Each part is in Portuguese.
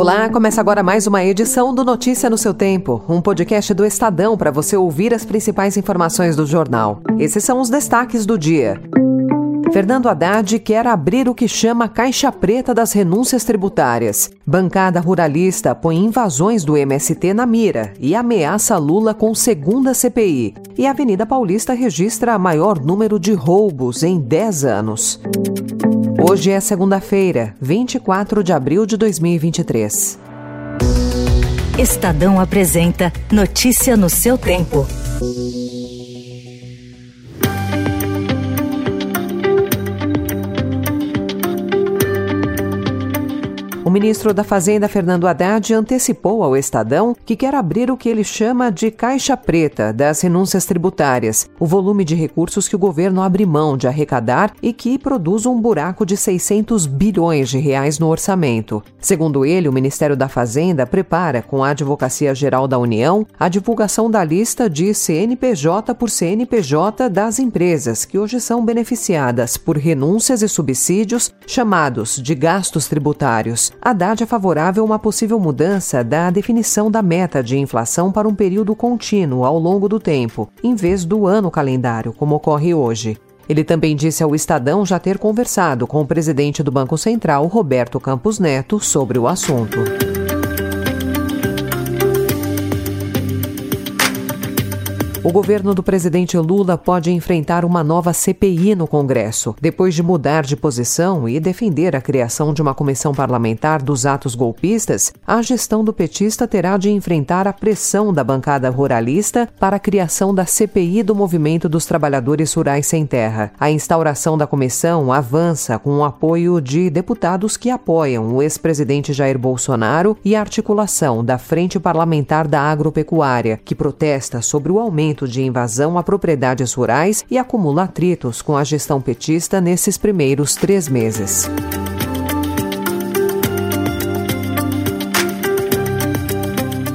Olá, começa agora mais uma edição do Notícia no seu Tempo, um podcast do Estadão para você ouvir as principais informações do jornal. Esses são os destaques do dia. Fernando Haddad quer abrir o que chama Caixa Preta das renúncias tributárias. Bancada ruralista põe invasões do MST na mira e ameaça Lula com segunda CPI. E Avenida Paulista registra maior número de roubos em 10 anos. Hoje é segunda-feira, 24 de abril de 2023. Estadão apresenta Notícia no seu tempo. O ministro da Fazenda, Fernando Haddad, antecipou ao Estadão que quer abrir o que ele chama de caixa preta das renúncias tributárias, o volume de recursos que o governo abre mão de arrecadar e que produz um buraco de 600 bilhões de reais no orçamento. Segundo ele, o Ministério da Fazenda prepara, com a Advocacia Geral da União, a divulgação da lista de CNPJ por CNPJ das empresas que hoje são beneficiadas por renúncias e subsídios chamados de gastos tributários. Haddad é favorável a uma possível mudança da definição da meta de inflação para um período contínuo ao longo do tempo, em vez do ano calendário, como ocorre hoje. Ele também disse ao Estadão já ter conversado com o presidente do Banco Central, Roberto Campos Neto, sobre o assunto. O governo do presidente Lula pode enfrentar uma nova CPI no Congresso, depois de mudar de posição e defender a criação de uma comissão parlamentar dos atos golpistas. A gestão do petista terá de enfrentar a pressão da bancada ruralista para a criação da CPI do Movimento dos Trabalhadores Rurais Sem Terra. A instauração da comissão avança com o apoio de deputados que apoiam o ex-presidente Jair Bolsonaro e a articulação da Frente Parlamentar da Agropecuária, que protesta sobre o aumento de invasão a propriedades rurais e acumula atritos com a gestão petista nesses primeiros três meses.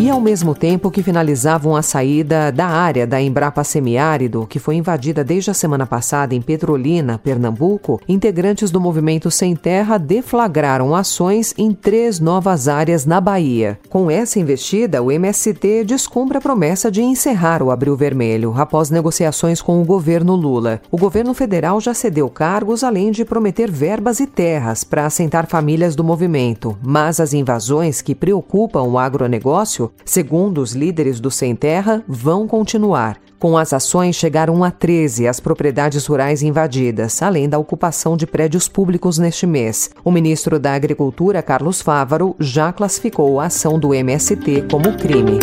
E ao mesmo tempo que finalizavam a saída da área da Embrapa Semiárido, que foi invadida desde a semana passada em Petrolina, Pernambuco, integrantes do movimento Sem Terra deflagraram ações em três novas áreas na Bahia. Com essa investida, o MST descumpre a promessa de encerrar o Abril Vermelho, após negociações com o governo Lula. O governo federal já cedeu cargos, além de prometer verbas e terras para assentar famílias do movimento. Mas as invasões que preocupam o agronegócio segundo os líderes do Sem Terra, vão continuar. Com as ações, chegaram a 13 as propriedades rurais invadidas, além da ocupação de prédios públicos neste mês. O ministro da Agricultura, Carlos Fávaro, já classificou a ação do MST como crime.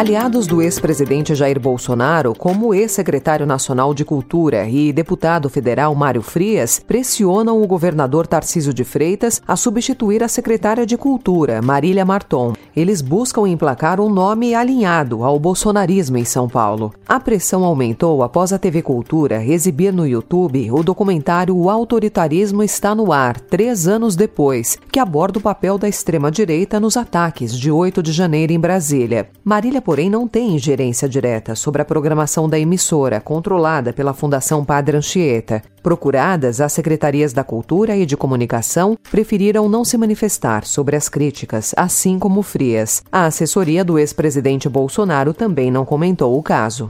Aliados do ex-presidente Jair Bolsonaro, como o ex-secretário nacional de Cultura e deputado federal Mário Frias, pressionam o governador Tarcísio de Freitas a substituir a secretária de Cultura, Marília Marton. Eles buscam emplacar um nome alinhado ao bolsonarismo em São Paulo. A pressão aumentou após a TV Cultura exibir no YouTube o documentário O Autoritarismo Está no Ar, três anos depois, que aborda o papel da extrema-direita nos ataques de 8 de janeiro em Brasília. Marília porém, não tem ingerência direta sobre a programação da emissora, controlada pela Fundação Padre Anchieta. Procuradas, as secretarias da Cultura e de Comunicação preferiram não se manifestar sobre as críticas, assim como Frias. A assessoria do ex-presidente Bolsonaro também não comentou o caso.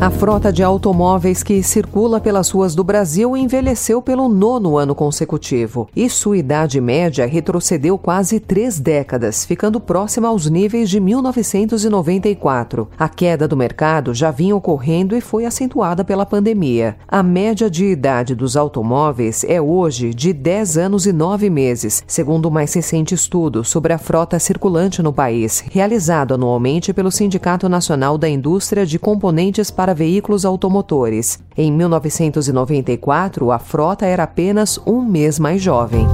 A frota de automóveis que circula pelas ruas do Brasil envelheceu pelo nono ano consecutivo e sua idade média retrocedeu quase três décadas, ficando próxima aos níveis de 1994. A queda do mercado já vinha ocorrendo e foi acentuada pela pandemia. A média de idade dos automóveis é hoje de 10 anos e 9 meses, segundo o mais recente estudo sobre a frota circulante no país, realizado anualmente pelo Sindicato Nacional da Indústria de Componentes para veículos automotores. Em 1994, a frota era apenas um mês mais jovem.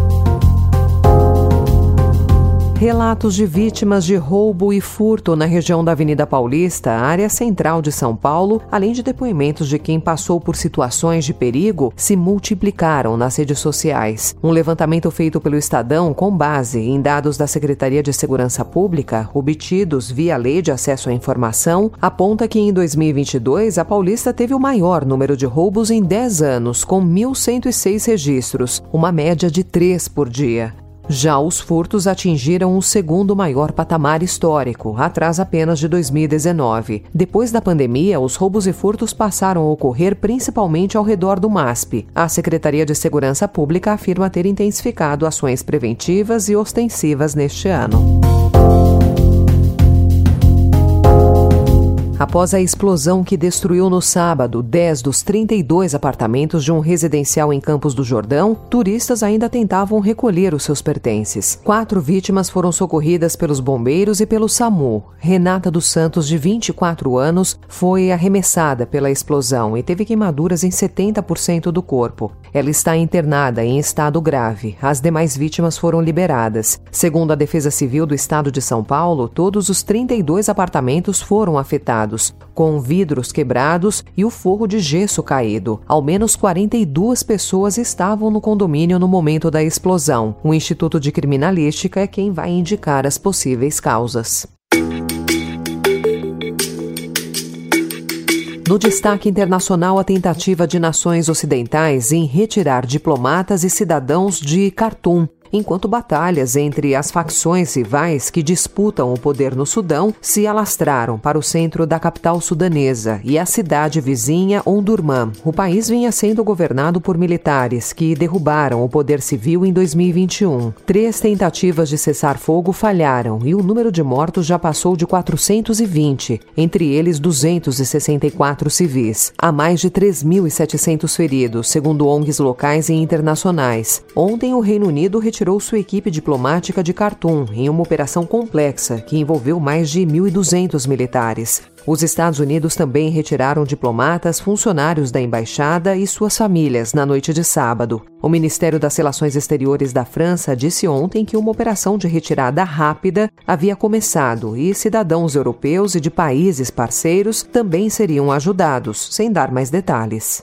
Relatos de vítimas de roubo e furto na região da Avenida Paulista, área central de São Paulo, além de depoimentos de quem passou por situações de perigo, se multiplicaram nas redes sociais. Um levantamento feito pelo Estadão com base em dados da Secretaria de Segurança Pública, obtidos via Lei de Acesso à Informação, aponta que em 2022 a Paulista teve o maior número de roubos em 10 anos, com 1.106 registros, uma média de 3 por dia. Já os furtos atingiram o segundo maior patamar histórico, atrás apenas de 2019. Depois da pandemia, os roubos e furtos passaram a ocorrer principalmente ao redor do MASP. A Secretaria de Segurança Pública afirma ter intensificado ações preventivas e ostensivas neste ano. Após a explosão que destruiu no sábado 10 dos 32 apartamentos de um residencial em Campos do Jordão, turistas ainda tentavam recolher os seus pertences. Quatro vítimas foram socorridas pelos bombeiros e pelo SAMU. Renata dos Santos, de 24 anos, foi arremessada pela explosão e teve queimaduras em 70% do corpo. Ela está internada em estado grave. As demais vítimas foram liberadas. Segundo a Defesa Civil do Estado de São Paulo, todos os 32 apartamentos foram com vidros quebrados e o forro de gesso caído. Ao menos 42 pessoas estavam no condomínio no momento da explosão. O Instituto de Criminalística é quem vai indicar as possíveis causas. No destaque internacional, a tentativa de nações ocidentais em retirar diplomatas e cidadãos de Khartoum enquanto batalhas entre as facções rivais que disputam o poder no Sudão se alastraram para o centro da capital sudanesa e a cidade vizinha Ondurman. O país vinha sendo governado por militares que derrubaram o poder civil em 2021. Três tentativas de cessar fogo falharam e o número de mortos já passou de 420, entre eles 264 civis. Há mais de 3.700 feridos, segundo ONGs locais e internacionais. Ontem, o Reino Unido retirou retirou sua equipe diplomática de Khartoum em uma operação complexa que envolveu mais de 1.200 militares. Os Estados Unidos também retiraram diplomatas, funcionários da embaixada e suas famílias na noite de sábado. O Ministério das Relações Exteriores da França disse ontem que uma operação de retirada rápida havia começado e cidadãos europeus e de países parceiros também seriam ajudados, sem dar mais detalhes.